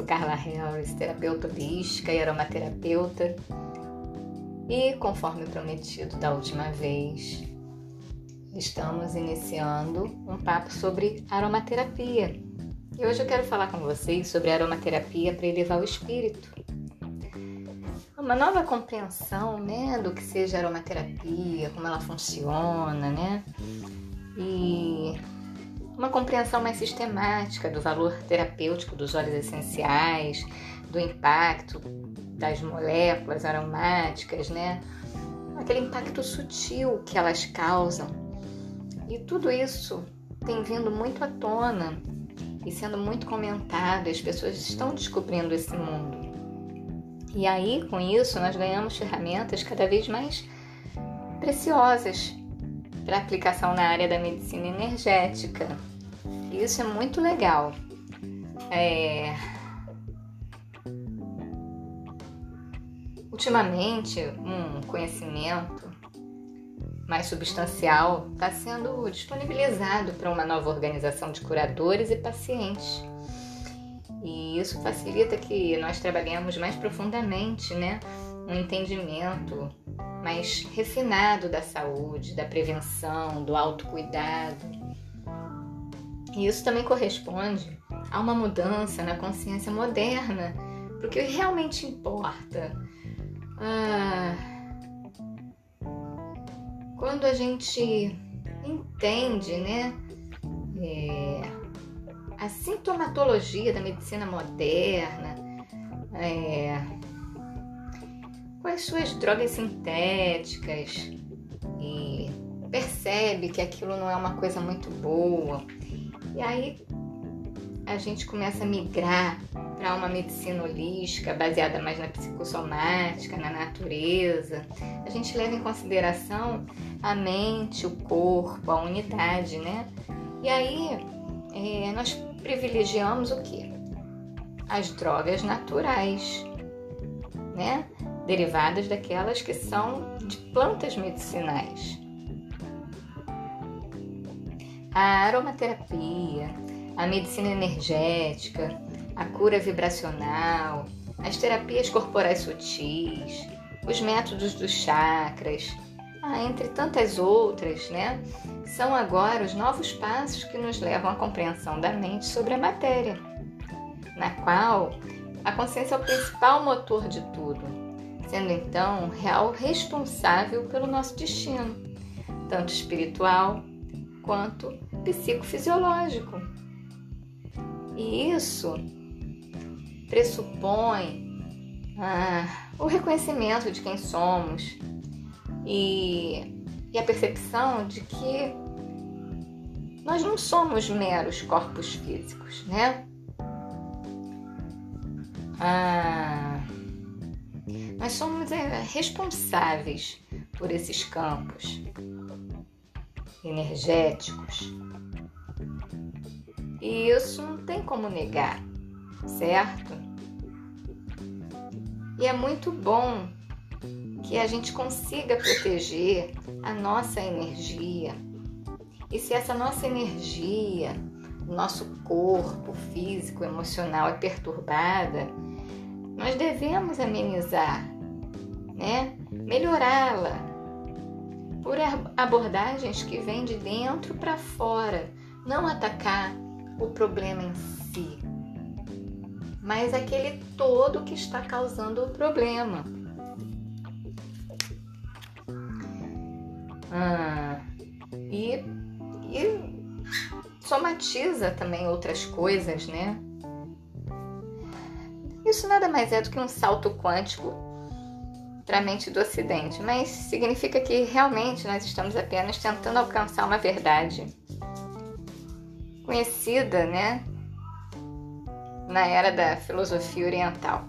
sou Carla Harris, terapeuta holística e aromaterapeuta. E conforme prometido da última vez, estamos iniciando um papo sobre aromaterapia. E hoje eu quero falar com vocês sobre aromaterapia para elevar o espírito. Uma nova compreensão, né, do que seja aromaterapia, como ela funciona, né? E uma compreensão mais sistemática do valor terapêutico dos óleos essenciais, do impacto das moléculas aromáticas, né? Aquele impacto sutil que elas causam. E tudo isso tem vindo muito à tona e sendo muito comentado, as pessoas estão descobrindo esse mundo. E aí, com isso, nós ganhamos ferramentas cada vez mais preciosas para aplicação na área da medicina energética. Isso é muito legal. É... Ultimamente, um conhecimento mais substancial está sendo disponibilizado para uma nova organização de curadores e pacientes. E isso facilita que nós trabalhemos mais profundamente, né? Um entendimento mais refinado da saúde, da prevenção, do autocuidado. E isso também corresponde a uma mudança na consciência moderna, porque o que realmente importa. Ah, quando a gente entende, né, é, a sintomatologia da medicina moderna, é, com as suas drogas sintéticas e percebe que aquilo não é uma coisa muito boa. E aí a gente começa a migrar para uma medicina holística baseada mais na psicossomática, na natureza. A gente leva em consideração a mente, o corpo, a unidade, né? E aí é, nós privilegiamos o que? As drogas naturais, né? Derivadas daquelas que são de plantas medicinais. A aromaterapia, a medicina energética, a cura vibracional, as terapias corporais sutis, os métodos dos chakras, ah, entre tantas outras, né? São agora os novos passos que nos levam à compreensão da mente sobre a matéria, na qual a consciência é o principal motor de tudo sendo então real responsável pelo nosso destino, tanto espiritual quanto psicofisiológico. E isso pressupõe ah, o reconhecimento de quem somos e, e a percepção de que nós não somos meros corpos físicos, né? Ah, nós somos é, responsáveis por esses campos energéticos. E isso não tem como negar, certo? E é muito bom que a gente consiga proteger a nossa energia. E se essa nossa energia, nosso corpo físico, emocional é perturbada, nós devemos amenizar, né? melhorá-la por abordagens que vêm de dentro para fora, não atacar o problema em si, mas aquele todo que está causando o problema. Ah, e, e somatiza também outras coisas, né? Isso nada mais é do que um salto quântico para a mente do Ocidente, mas significa que realmente nós estamos apenas tentando alcançar uma verdade conhecida, né, na era da filosofia oriental,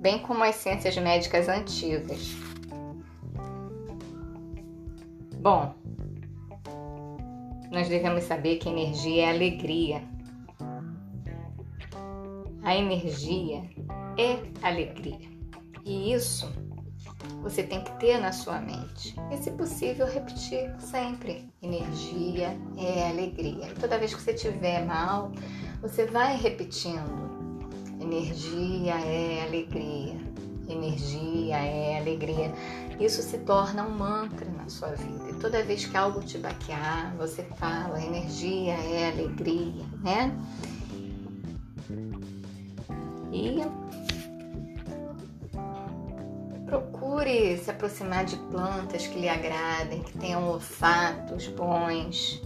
bem como as ciências médicas antigas. Bom, nós devemos saber que energia é alegria a energia é alegria. E isso você tem que ter na sua mente. E, se possível, repetir sempre: energia é alegria. E toda vez que você estiver mal, você vai repetindo. Energia é alegria. Energia é alegria. Isso se torna um mantra na sua vida. E toda vez que algo te baquear, você fala: energia é alegria, né? E procure se aproximar de plantas que lhe agradem, que tenham olfatos bons.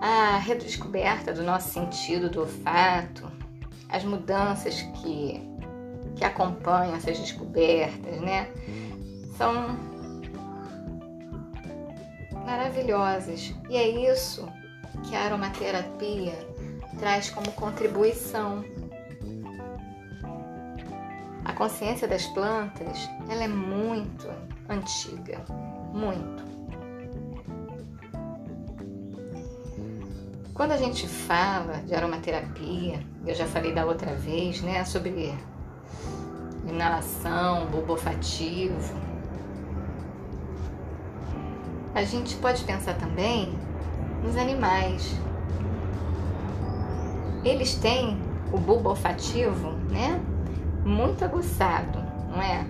A redescoberta do nosso sentido do olfato, as mudanças que, que acompanham essas descobertas, né? São maravilhosas. E é isso que a aromaterapia traz como contribuição. Consciência das plantas, ela é muito antiga, muito. Quando a gente fala de aromaterapia, eu já falei da outra vez, né, sobre inalação, bulbo olfativo. A gente pode pensar também nos animais, eles têm o bulbo olfativo, né? Muito aguçado, não é?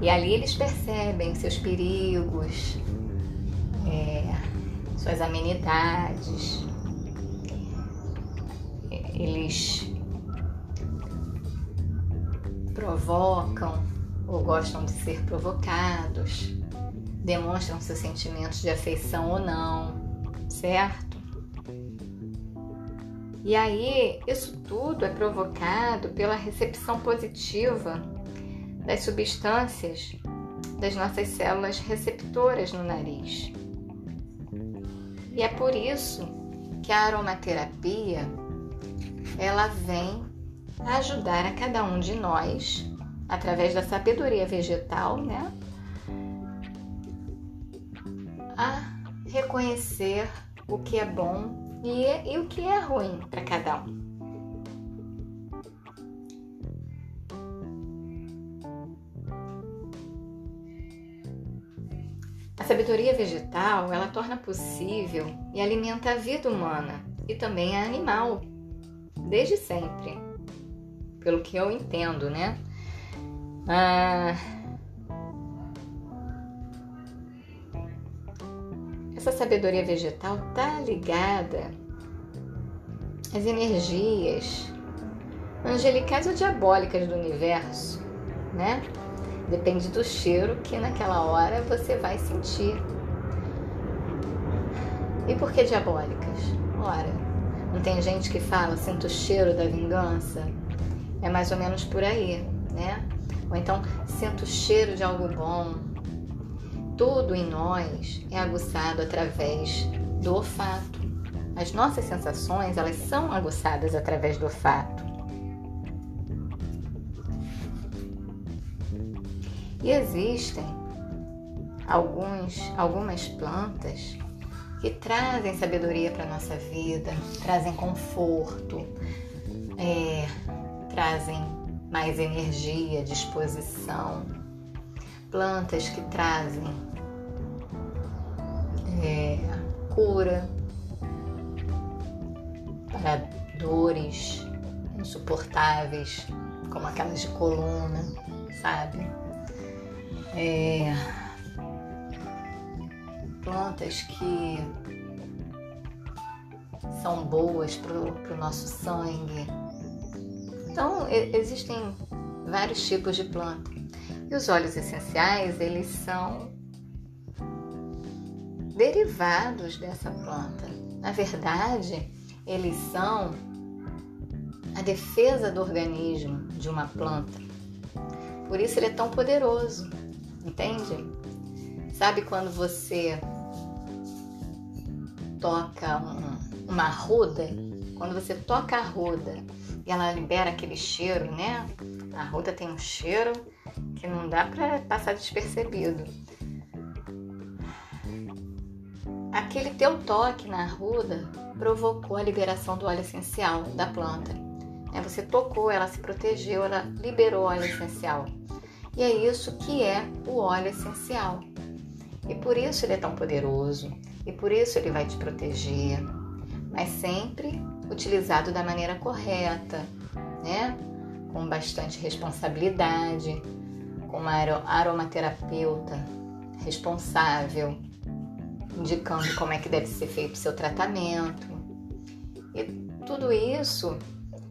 E ali eles percebem seus perigos, é, suas amenidades. Eles provocam ou gostam de ser provocados, demonstram seus sentimentos de afeição ou não, certo? E aí, isso tudo é provocado pela recepção positiva das substâncias das nossas células receptoras no nariz. E é por isso que a aromaterapia ela vem ajudar a cada um de nós através da sabedoria vegetal, né? A reconhecer o que é bom e, e o que é ruim para cada um. A sabedoria vegetal, ela torna possível e alimenta a vida humana e também a animal, desde sempre, pelo que eu entendo, né? Ah, essa sabedoria vegetal está ligada às energias angelicais ou diabólicas do universo, né? Depende do cheiro que naquela hora você vai sentir. E por que diabólicas? Ora, não tem gente que fala, sinto o cheiro da vingança? É mais ou menos por aí, né? Ou então, sinto o cheiro de algo bom, tudo em nós é aguçado através do olfato. As nossas sensações, elas são aguçadas através do olfato. E existem alguns, algumas plantas que trazem sabedoria para a nossa vida, trazem conforto, é, trazem mais energia, disposição. Plantas que trazem é, cura para dores insuportáveis, como aquelas de coluna, sabe? É, plantas que são boas para o nosso sangue. Então, existem vários tipos de planta. E os óleos essenciais, eles são derivados dessa planta. Na verdade, eles são a defesa do organismo de uma planta. Por isso ele é tão poderoso, entende? Sabe quando você toca um, uma ruda? Quando você toca a ruda e ela libera aquele cheiro, né? A ruda tem um cheiro que não dá para passar despercebido. Aquele teu toque na arruda provocou a liberação do óleo essencial da planta. É, você tocou, ela se protegeu, ela liberou óleo essencial. E é isso que é o óleo essencial. E por isso ele é tão poderoso, e por isso ele vai te proteger, mas sempre utilizado da maneira correta, né? Com bastante responsabilidade, uma aromaterapeuta responsável, indicando como é que deve ser feito o seu tratamento. E tudo isso,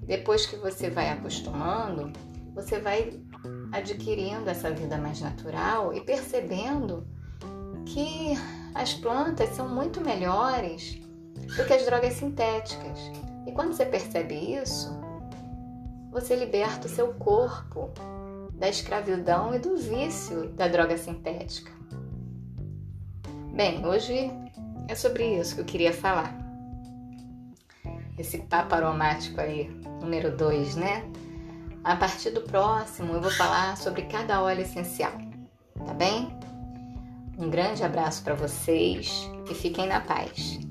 depois que você vai acostumando, você vai adquirindo essa vida mais natural e percebendo que as plantas são muito melhores do que as drogas sintéticas. E quando você percebe isso, você liberta o seu corpo da escravidão e do vício da droga sintética. Bem, hoje é sobre isso que eu queria falar. Esse papo aromático aí, número 2, né? A partir do próximo eu vou falar sobre cada óleo essencial, tá bem? Um grande abraço para vocês e fiquem na paz.